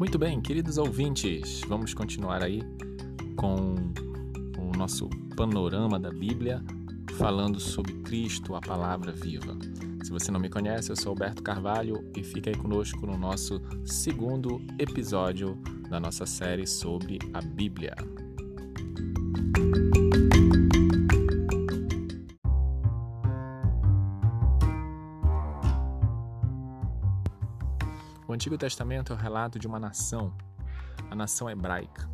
Muito bem, queridos ouvintes, vamos continuar aí com o nosso panorama da Bíblia, falando sobre Cristo, a palavra viva. Se você não me conhece, eu sou Alberto Carvalho e fica aí conosco no nosso segundo episódio da nossa série sobre a Bíblia. O Antigo Testamento é o relato de uma nação, a nação hebraica.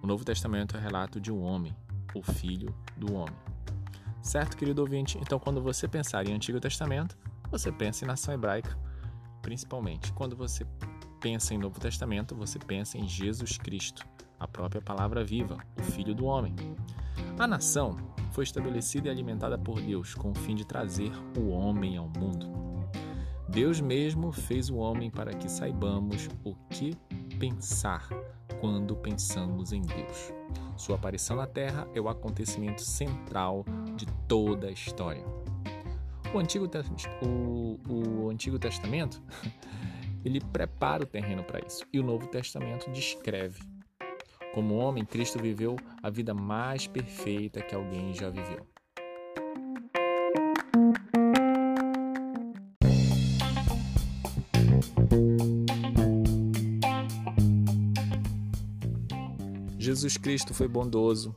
O Novo Testamento é o relato de um homem, o Filho do Homem. Certo, querido ouvinte? Então, quando você pensar em Antigo Testamento, você pensa em nação hebraica, principalmente. Quando você pensa em Novo Testamento, você pensa em Jesus Cristo, a própria palavra viva, o Filho do Homem. A nação foi estabelecida e alimentada por Deus com o fim de trazer o homem ao mundo. Deus mesmo fez o homem para que saibamos o que pensar quando pensamos em Deus. Sua aparição na Terra é o acontecimento central de toda a história. O Antigo, o, o Antigo Testamento ele prepara o terreno para isso e o Novo Testamento descreve. Como homem, Cristo viveu a vida mais perfeita que alguém já viveu. Jesus Cristo foi bondoso,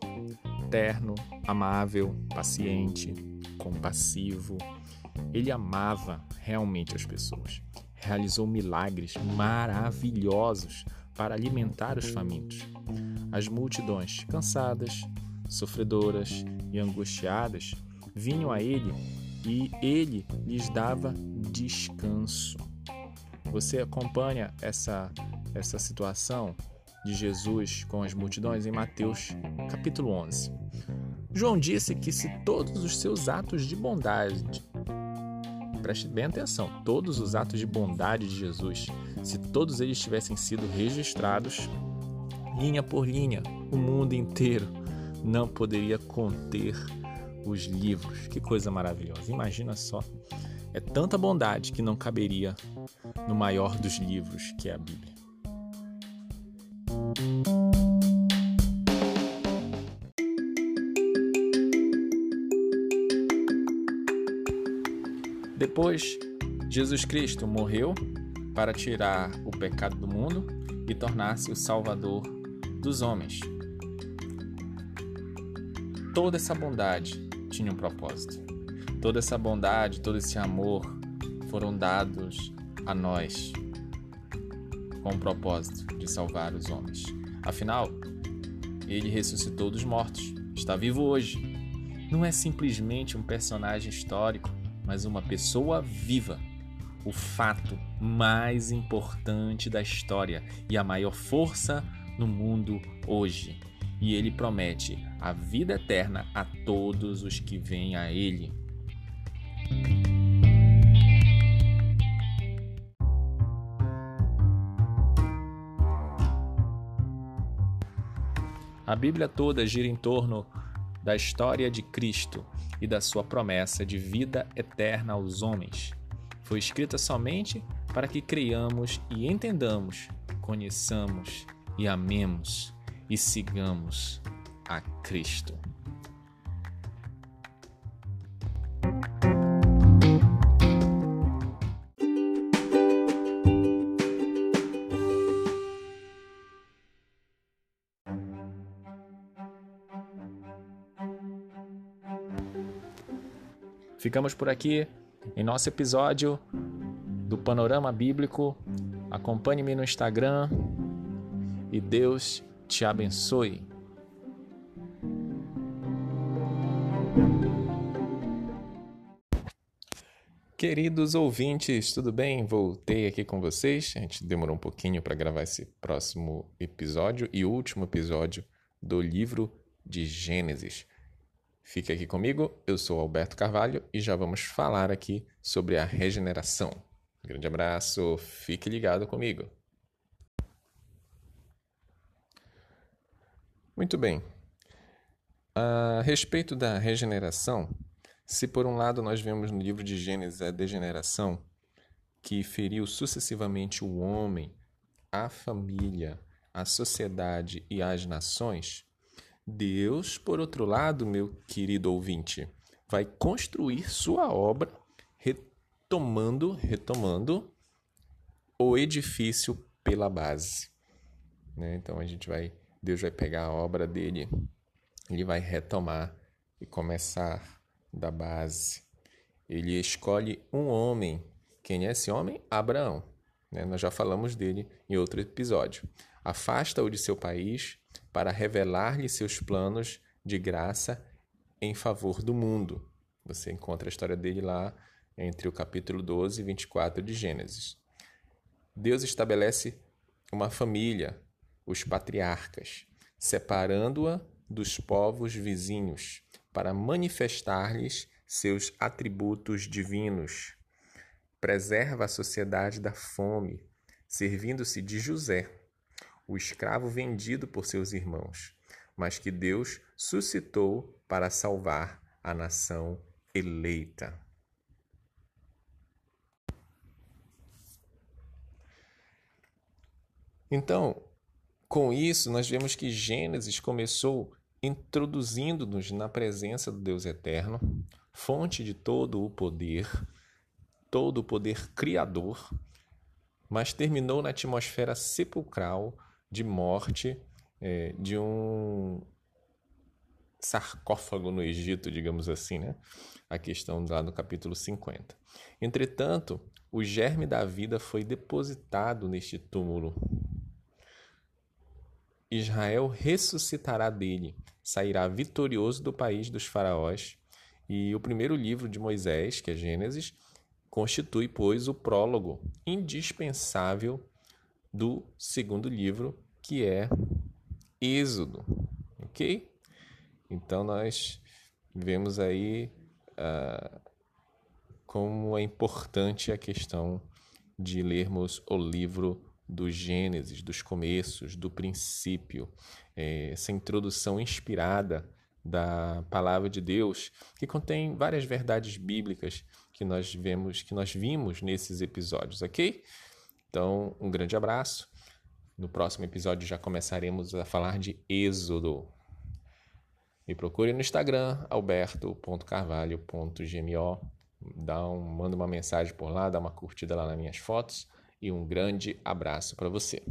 terno, amável, paciente, compassivo. Ele amava realmente as pessoas. Realizou milagres maravilhosos para alimentar os famintos. As multidões, cansadas, sofredoras e angustiadas, vinham a ele e ele lhes dava descanso. Você acompanha essa, essa situação de Jesus com as multidões em Mateus capítulo 11. João disse que se todos os seus atos de bondade, preste bem atenção, todos os atos de bondade de Jesus, se todos eles tivessem sido registrados linha por linha, o mundo inteiro não poderia conter os livros. Que coisa maravilhosa! Imagina só. É tanta bondade que não caberia no maior dos livros, que é a Bíblia. Depois, Jesus Cristo morreu para tirar o pecado do mundo e tornar-se o Salvador dos homens. Toda essa bondade tinha um propósito. Toda essa bondade, todo esse amor foram dados a nós com o propósito de salvar os homens. Afinal, ele ressuscitou dos mortos, está vivo hoje. Não é simplesmente um personagem histórico, mas uma pessoa viva. O fato mais importante da história e a maior força no mundo hoje. E ele promete a vida eterna a todos os que vêm a ele. A Bíblia toda gira em torno da história de Cristo e da sua promessa de vida eterna aos homens. Foi escrita somente para que creiamos e entendamos, conheçamos e amemos e sigamos a Cristo. Ficamos por aqui em nosso episódio do Panorama Bíblico. Acompanhe-me no Instagram e Deus te abençoe. Queridos ouvintes, tudo bem? Voltei aqui com vocês. A gente demorou um pouquinho para gravar esse próximo episódio e último episódio do livro de Gênesis. Fique aqui comigo, eu sou Alberto Carvalho e já vamos falar aqui sobre a regeneração. Um grande abraço, fique ligado comigo. Muito bem. A respeito da regeneração, se por um lado nós vemos no livro de Gênesis a degeneração que feriu sucessivamente o homem a família, a sociedade e as nações, Deus, por outro lado, meu querido ouvinte, vai construir sua obra retomando, retomando o edifício pela base. Né? Então a gente vai, Deus vai pegar a obra dele, ele vai retomar e começar da base. Ele escolhe um homem. Quem é esse homem? Abraão. Né? Nós já falamos dele em outro episódio. Afasta-o de seu país para revelar-lhe seus planos de graça em favor do mundo. Você encontra a história dele lá entre o capítulo 12 e 24 de Gênesis. Deus estabelece uma família, os patriarcas, separando-a dos povos vizinhos, para manifestar-lhes seus atributos divinos. Preserva a sociedade da fome, servindo-se de José, o escravo vendido por seus irmãos, mas que Deus suscitou para salvar a nação eleita. Então, com isso, nós vemos que Gênesis começou introduzindo-nos na presença do Deus eterno, fonte de todo o poder, todo o poder criador, mas terminou na atmosfera sepulcral de morte é, de um sarcófago no Egito, digamos assim, né? A questão lá no capítulo 50. Entretanto, o germe da vida foi depositado neste túmulo. Israel ressuscitará dele, sairá vitorioso do país dos faraós. E o primeiro livro de Moisés, que é Gênesis, constitui, pois, o prólogo indispensável do segundo livro, que é Êxodo. Ok? Então nós vemos aí uh, como é importante a questão de lermos o livro do Gênesis, dos começos, do princípio, é, essa introdução inspirada da palavra de Deus, que contém várias verdades bíblicas que nós vemos, que nós vimos nesses episódios, ok? Então, um grande abraço. No próximo episódio já começaremos a falar de Êxodo. Me procure no Instagram, alberto.carvalho.gmo. Um, manda uma mensagem por lá, dá uma curtida lá nas minhas fotos e um grande abraço para você.